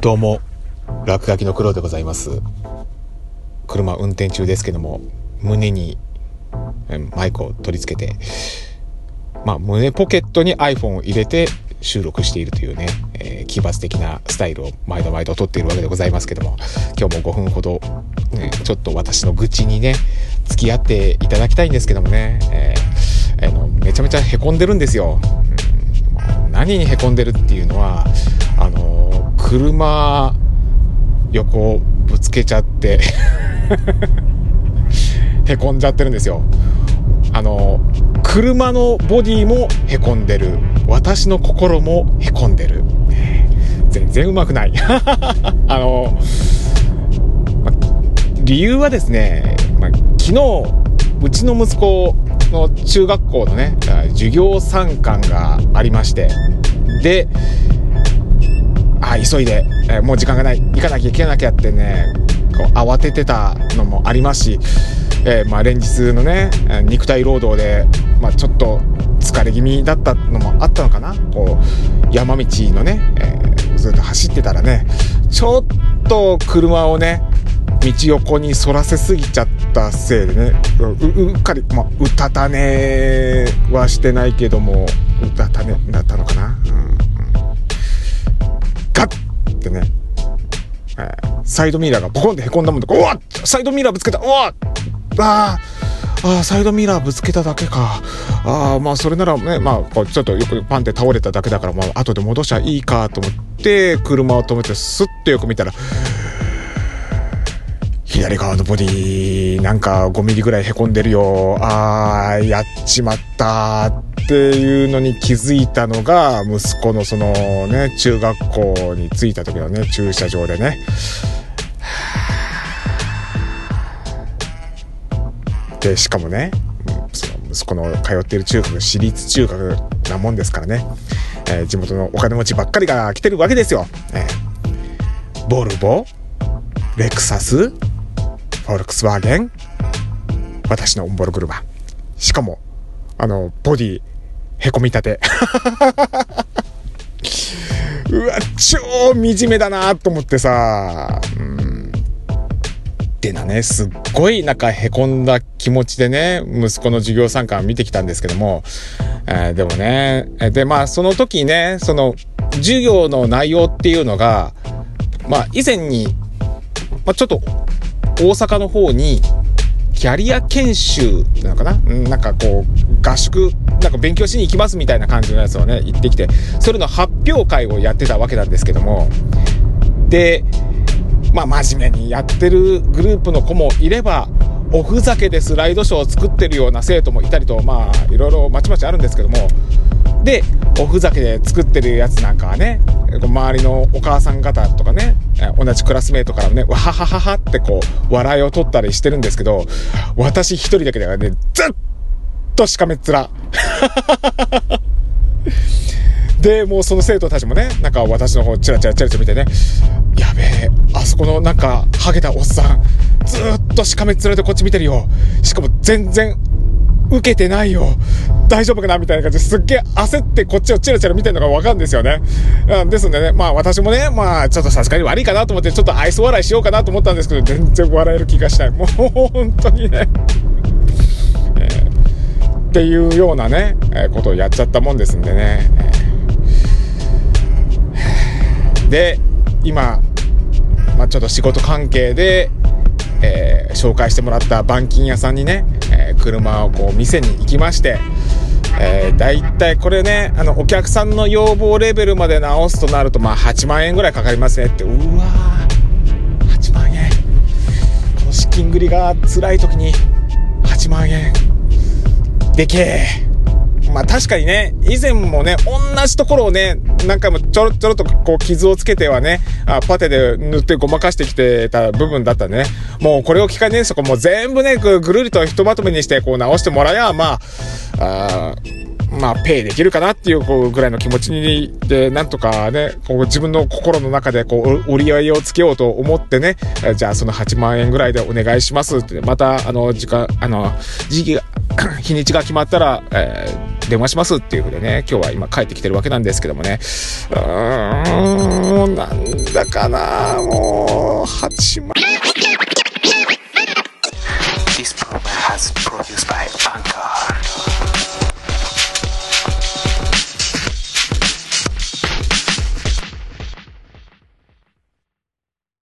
どうも、落書きの黒でございます。車運転中ですけども、胸にマイクを取り付けて、まあ、胸ポケットに iPhone を入れて収録しているというね、えー、奇抜的なスタイルを毎度毎度撮っているわけでございますけども、今日も5分ほど、ね、ちょっと私の愚痴にね、付き合っていただきたいんですけどもね、えー、あのめちゃめちゃへこんでるんですよ。何にへこんでるっていうのは、あの車横ぶつけちゃって へこんじゃってるんですよ。あの車のボディもへこんでる。私の心もへこんでる。全然うまくない。あの、ま、理由はですね、ま、昨日うちの息子の中学校のね授業参観がありましてであ急いで、えもう時間がない行かなきゃ行かなきゃってねこう慌ててたのもありますしえー、まあ、連日のね肉体労働で、まあ、ちょっと疲れ気味だったのもあったのかな。こう山道のね、えー、ずっと走ってたらねちょっと車をね道横に反らせすぎちゃったせいでね。うっかり、まあ、うたた寝はしてないけどもうたた寝だったのかな、うん。うん、ガッってね、えー、サイドミラーがボコンってへこんだもんでうわサイドミラーぶつけたうわああサイドミラーぶつけただけか。ああ、まあそれならね、まあちょっとよくパンって倒れただけだから、まあ後で戻しちゃいいかと思って、車を止めてスッとよく見たら、左側のボディなんか5ミリぐらいへこんでるよ。ああ、やっちまったっていうのに気づいたのが、息子のそのね、中学校に着いた時のね、駐車場でね。でしかもね、その息子の通っている中学私立中学なもんですからね、えー、地元のお金持ちばっかりが来てるわけですよ。えー、ボルボ、レクサス、フォルクスワーゲン、私のオンボロ車。しかも、あの、ボディ、へこみたて。うわ、超惨めだなと思ってさ、うんてなね、すっごいなんか凹んだ気持ちでね、息子の授業参観見てきたんですけども、えー、でもね、で、まあその時ね、その授業の内容っていうのが、まあ以前に、まあちょっと大阪の方にキャリア研修なのかな？なんかこう、合宿、なんか勉強しに行きますみたいな感じのやつをね、行ってきて、それの発表会をやってたわけなんですけども、で、まあ、真面目にやってるグループの子もいれば、おふざけでスライドショーを作ってるような生徒もいたりと、まあ、いろいろまちまちあるんですけども、で、おふざけで作ってるやつなんかはね、周りのお母さん方とかね、同じクラスメートからね、わははははってこう、笑いを取ったりしてるんですけど、私一人だけではね、ずっとしかめっ面。で、もうその生徒たちもね、なんか私の方チラチラチラチラ見てね、やべえ、あそこのなんか、ハゲたおっさん、ずっとしかめっ面でこっち見てるよ。しかも全然、受けてないよ。大丈夫かなみたいな感じですっげえ焦ってこっちをチラチラ見てるのがわかるんですよね。うん、ですんでね、まあ私もね、まあちょっとさすがに悪いかなと思って、ちょっと愛想笑いしようかなと思ったんですけど、全然笑える気がしない。もう本当にね。えー、っていうようなね、えー、ことをやっちゃったもんですんでね。えーで今、まあ、ちょっと仕事関係で、えー、紹介してもらった板金屋さんにね、えー、車をこう店に行きまして、えー、大体これねあのお客さんの要望レベルまで直すとなるとまあ8万円ぐらいかかりますねって。うわー8万円。この資金繰りが辛い時に8万円。でけえまあ確かにね、以前もね、同じところをね、何回もちょろちょろとこう傷をつけてはね、あパテで塗ってごまかしてきてた部分だったね、もうこれを機会にね、そこも全部ね、ぐるりとひとまとめにしてこう直してもらえば、まあ、あまあ、ペイできるかなっていう、こう、ぐらいの気持ちに、で、なんとかね、こう、自分の心の中で、こう、折り合いをつけようと思ってね、じゃあ、その8万円ぐらいでお願いしますって、また、あの、時間、あの、時期が、日にちが決まったら、えー電話しますっていうふうでね、今日は今帰ってきてるわけなんですけどもね。うーん、なんだかな、もう、8万。